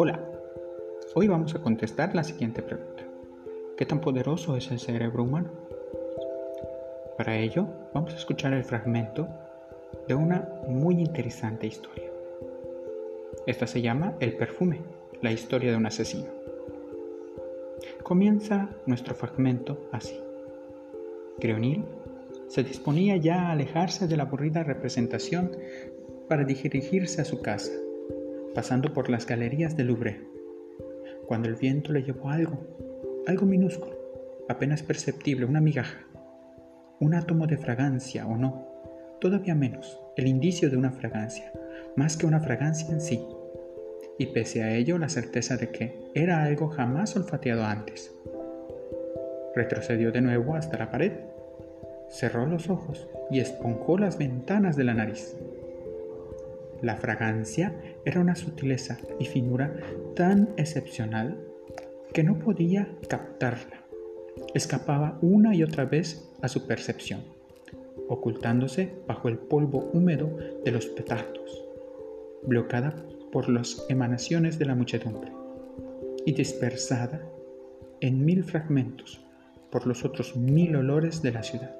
Hola, hoy vamos a contestar la siguiente pregunta. ¿Qué tan poderoso es el cerebro humano? Para ello, vamos a escuchar el fragmento de una muy interesante historia. Esta se llama El perfume, la historia de un asesino. Comienza nuestro fragmento así. Creonil se disponía ya a alejarse de la aburrida representación para dirigirse a su casa pasando por las galerías del Louvre, cuando el viento le llevó algo, algo minúsculo, apenas perceptible, una migaja, un átomo de fragancia o no, todavía menos, el indicio de una fragancia, más que una fragancia en sí, y pese a ello la certeza de que era algo jamás olfateado antes. Retrocedió de nuevo hasta la pared, cerró los ojos y esponjó las ventanas de la nariz. La fragancia era una sutileza y finura tan excepcional que no podía captarla. Escapaba una y otra vez a su percepción, ocultándose bajo el polvo húmedo de los petardos, bloqueada por las emanaciones de la muchedumbre y dispersada en mil fragmentos por los otros mil olores de la ciudad.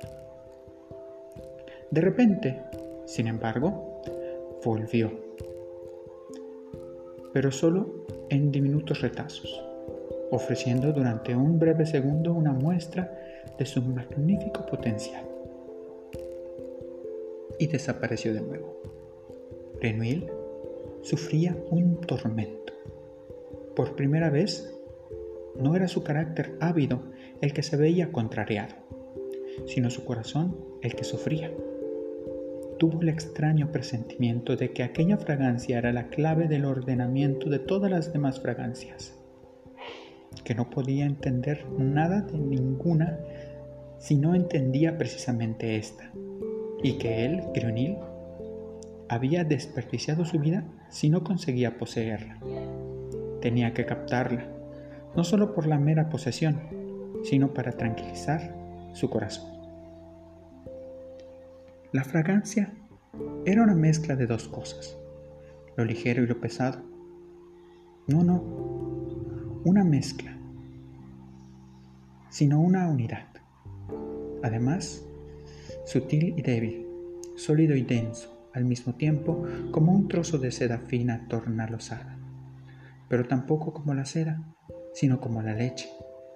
De repente, sin embargo, volvió, pero solo en diminutos retazos, ofreciendo durante un breve segundo una muestra de su magnífico potencial. Y desapareció de nuevo. Renouil sufría un tormento. Por primera vez, no era su carácter ávido el que se veía contrariado, sino su corazón el que sufría tuvo el extraño presentimiento de que aquella fragancia era la clave del ordenamiento de todas las demás fragancias, que no podía entender nada de ninguna si no entendía precisamente esta, y que él, Grunil, había desperdiciado su vida si no conseguía poseerla. Tenía que captarla, no solo por la mera posesión, sino para tranquilizar su corazón. La fragancia era una mezcla de dos cosas, lo ligero y lo pesado. No, no, una mezcla, sino una unidad. Además, sutil y débil, sólido y denso, al mismo tiempo como un trozo de seda fina tornalosada, pero tampoco como la seda, sino como la leche,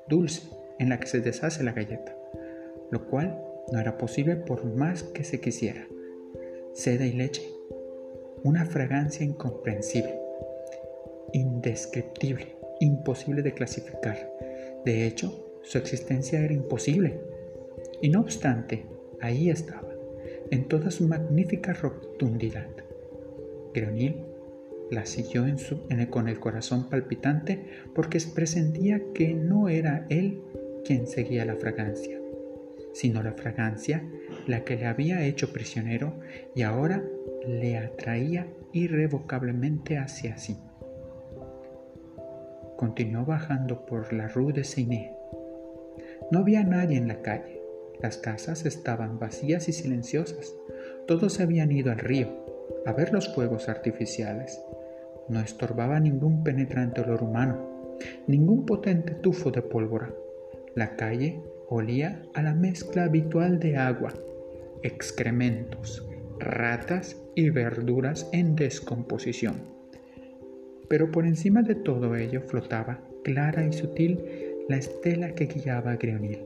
dulce, en la que se deshace la galleta, lo cual no era posible por más que se quisiera. Seda y leche. Una fragancia incomprensible, indescriptible, imposible de clasificar. De hecho, su existencia era imposible. Y no obstante, ahí estaba, en toda su magnífica rotundidad. Greonil la siguió con el corazón palpitante porque presentía que no era él quien seguía la fragancia, sino la fragancia la que le había hecho prisionero y ahora le atraía irrevocablemente hacia sí. Continuó bajando por la rue de Seiné. No había nadie en la calle. Las casas estaban vacías y silenciosas. Todos habían ido al río a ver los fuegos artificiales. No estorbaba ningún penetrante olor humano, ningún potente tufo de pólvora. La calle olía a la mezcla habitual de agua, excrementos, ratas y verduras en descomposición. Pero por encima de todo ello flotaba, clara y sutil, la estela que guiaba a Grionil.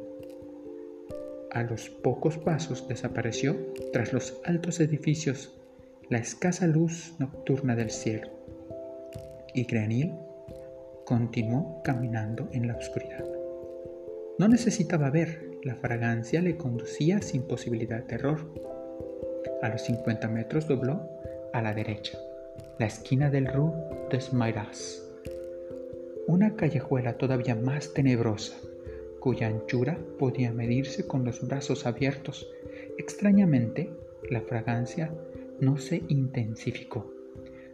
A los pocos pasos desapareció tras los altos edificios la escasa luz nocturna del cielo, y Grionil continuó caminando en la oscuridad. No necesitaba ver, la fragancia le conducía sin posibilidad de error. A los 50 metros dobló a la derecha, la esquina del Rue des Mairas, una callejuela todavía más tenebrosa, cuya anchura podía medirse con los brazos abiertos. Extrañamente, la fragancia no se intensificó,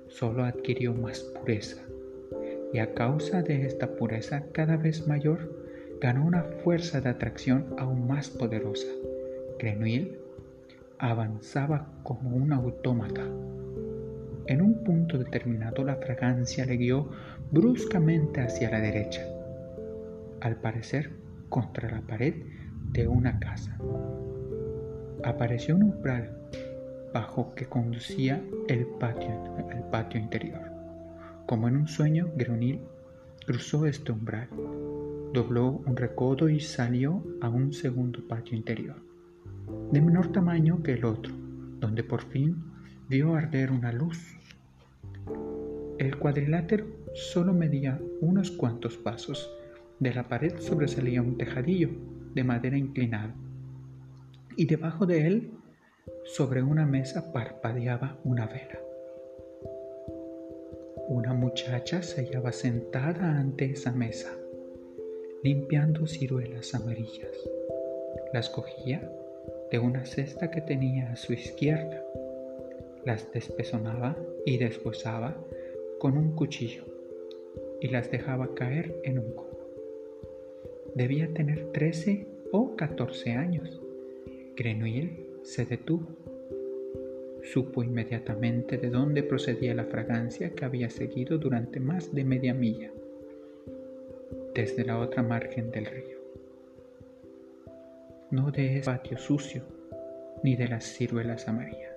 solo adquirió más pureza, y a causa de esta pureza cada vez mayor, ganó una fuerza de atracción aún más poderosa. Grenouille avanzaba como un autómata. En un punto determinado la fragancia le guió bruscamente hacia la derecha, al parecer contra la pared de una casa. Apareció un umbral bajo que conducía el patio, el patio interior. Como en un sueño, Grenil cruzó este umbral, dobló un recodo y salió a un segundo patio interior, de menor tamaño que el otro, donde por fin vio arder una luz. El cuadrilátero solo medía unos cuantos pasos. De la pared sobresalía un tejadillo de madera inclinado, y debajo de él, sobre una mesa, parpadeaba una vela. Una muchacha se hallaba sentada ante esa mesa, limpiando ciruelas amarillas. Las cogía de una cesta que tenía a su izquierda las despezonaba y deshuesaba con un cuchillo y las dejaba caer en un cubo. Debía tener 13 o 14 años. Grenouille se detuvo. Supo inmediatamente de dónde procedía la fragancia que había seguido durante más de media milla, desde la otra margen del río. No de ese patio sucio, ni de las ciruelas amarillas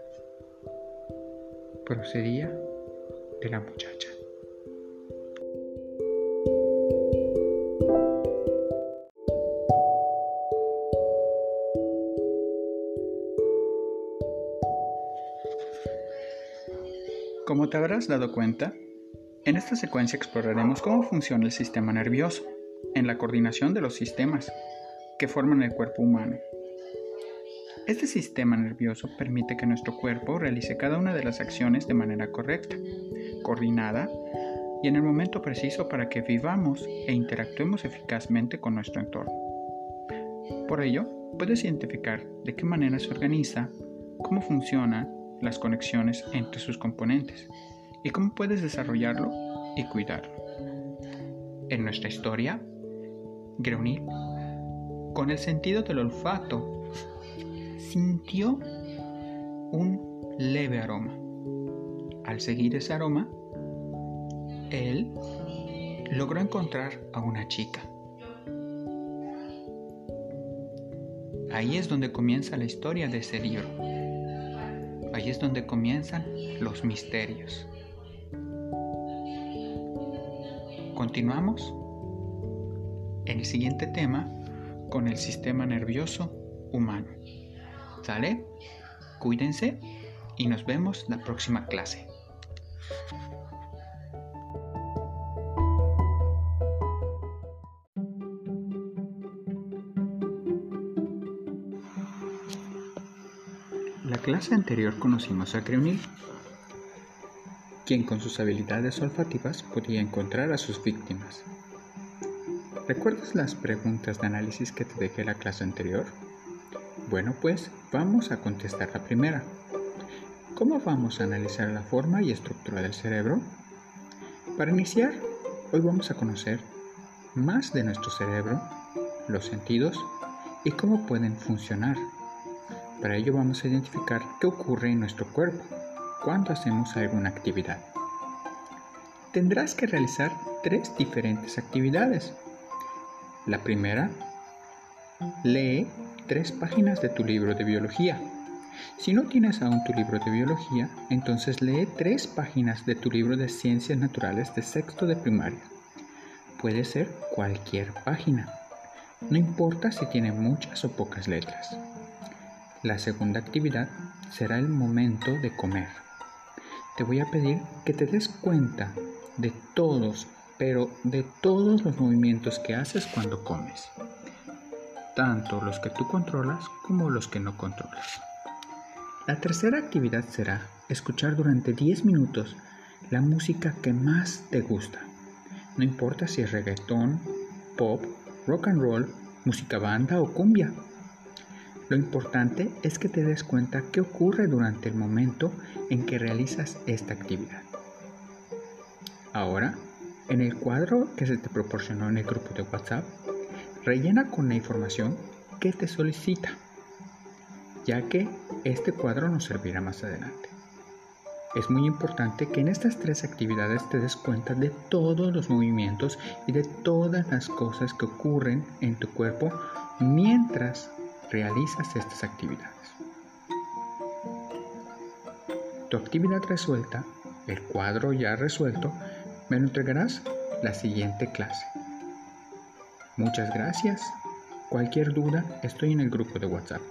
procedía de la muchacha. Como te habrás dado cuenta, en esta secuencia exploraremos cómo funciona el sistema nervioso en la coordinación de los sistemas que forman el cuerpo humano este sistema nervioso permite que nuestro cuerpo realice cada una de las acciones de manera correcta, coordinada y en el momento preciso para que vivamos e interactuemos eficazmente con nuestro entorno. Por ello, puedes identificar de qué manera se organiza, cómo funcionan las conexiones entre sus componentes y cómo puedes desarrollarlo y cuidarlo. En nuestra historia, Greunil, con el sentido del olfato sintió un leve aroma. Al seguir ese aroma, él logró encontrar a una chica. Ahí es donde comienza la historia de ese libro. Ahí es donde comienzan los misterios. Continuamos en el siguiente tema con el sistema nervioso humano. ¿Sale? Cuídense y nos vemos la próxima clase. La clase anterior conocimos a Creonil, quien con sus habilidades olfativas podía encontrar a sus víctimas. ¿Recuerdas las preguntas de análisis que te dejé la clase anterior? Bueno, pues vamos a contestar la primera. ¿Cómo vamos a analizar la forma y estructura del cerebro? Para iniciar, hoy vamos a conocer más de nuestro cerebro, los sentidos y cómo pueden funcionar. Para ello vamos a identificar qué ocurre en nuestro cuerpo cuando hacemos alguna actividad. Tendrás que realizar tres diferentes actividades. La primera, lee tres páginas de tu libro de biología. Si no tienes aún tu libro de biología, entonces lee tres páginas de tu libro de ciencias naturales de sexto de primaria. Puede ser cualquier página. No importa si tiene muchas o pocas letras. La segunda actividad será el momento de comer. Te voy a pedir que te des cuenta de todos, pero de todos los movimientos que haces cuando comes tanto los que tú controlas como los que no controlas. La tercera actividad será escuchar durante 10 minutos la música que más te gusta. No importa si es reggaetón, pop, rock and roll, música banda o cumbia. Lo importante es que te des cuenta qué ocurre durante el momento en que realizas esta actividad. Ahora, en el cuadro que se te proporcionó en el grupo de WhatsApp, Rellena con la información que te solicita, ya que este cuadro nos servirá más adelante. Es muy importante que en estas tres actividades te des cuenta de todos los movimientos y de todas las cosas que ocurren en tu cuerpo mientras realizas estas actividades. Tu actividad resuelta, el cuadro ya resuelto, me lo entregarás la siguiente clase. Muchas gracias. Cualquier duda, estoy en el grupo de WhatsApp.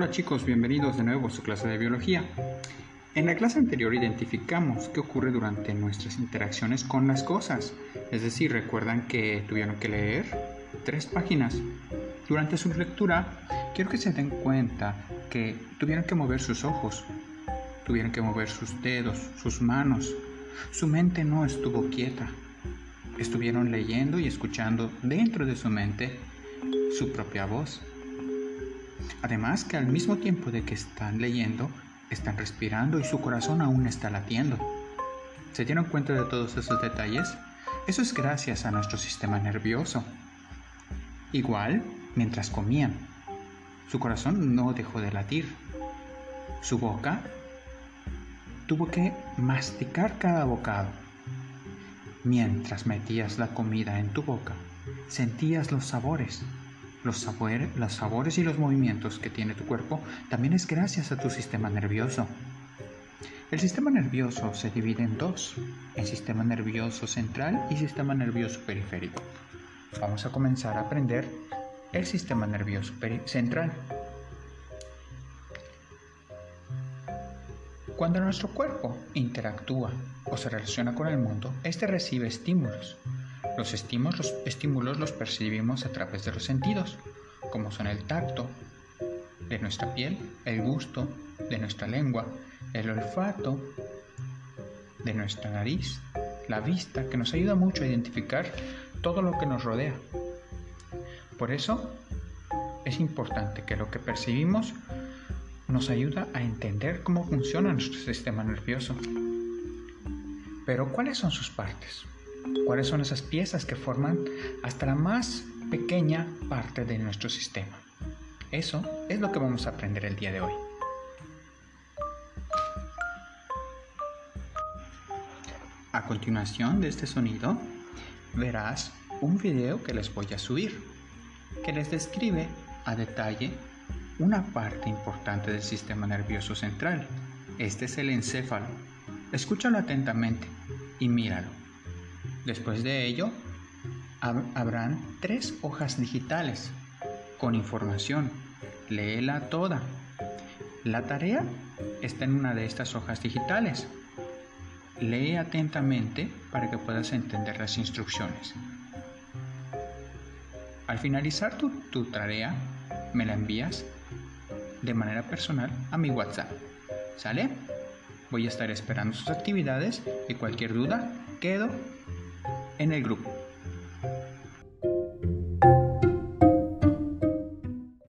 Hola chicos, bienvenidos de nuevo a su clase de biología. En la clase anterior identificamos qué ocurre durante nuestras interacciones con las cosas, es decir, recuerdan que tuvieron que leer tres páginas. Durante su lectura, quiero que se den cuenta que tuvieron que mover sus ojos, tuvieron que mover sus dedos, sus manos. Su mente no estuvo quieta. Estuvieron leyendo y escuchando dentro de su mente su propia voz. Además que al mismo tiempo de que están leyendo, están respirando y su corazón aún está latiendo. ¿Se dieron cuenta de todos esos detalles? Eso es gracias a nuestro sistema nervioso. Igual, mientras comían, su corazón no dejó de latir. Su boca tuvo que masticar cada bocado. Mientras metías la comida en tu boca, sentías los sabores los, sabores y los movimientos que tiene tu cuerpo también es gracias a tu sistema nervioso. El sistema nervioso se divide en dos, el sistema nervioso central y sistema nervioso periférico. Vamos a comenzar a aprender el sistema nervioso central. Cuando nuestro cuerpo interactúa o se relaciona con el mundo, este recibe estímulos. Los estímulos, los percibimos a través de los sentidos, como son el tacto de nuestra piel, el gusto de nuestra lengua, el olfato de nuestra nariz, la vista, que nos ayuda mucho a identificar todo lo que nos rodea. Por eso es importante que lo que percibimos nos ayuda a entender cómo funciona nuestro sistema nervioso. Pero ¿cuáles son sus partes? Cuáles son esas piezas que forman hasta la más pequeña parte de nuestro sistema. Eso es lo que vamos a aprender el día de hoy. A continuación de este sonido, verás un video que les voy a subir, que les describe a detalle una parte importante del sistema nervioso central. Este es el encéfalo. Escúchalo atentamente y míralo. Después de ello, habrán tres hojas digitales con información. Léela toda. La tarea está en una de estas hojas digitales. Lee atentamente para que puedas entender las instrucciones. Al finalizar tu, tu, tarea, me la envías de manera personal a mi WhatsApp. ¿Sale? Voy a estar esperando sus actividades y cualquier duda quedo en el grupo.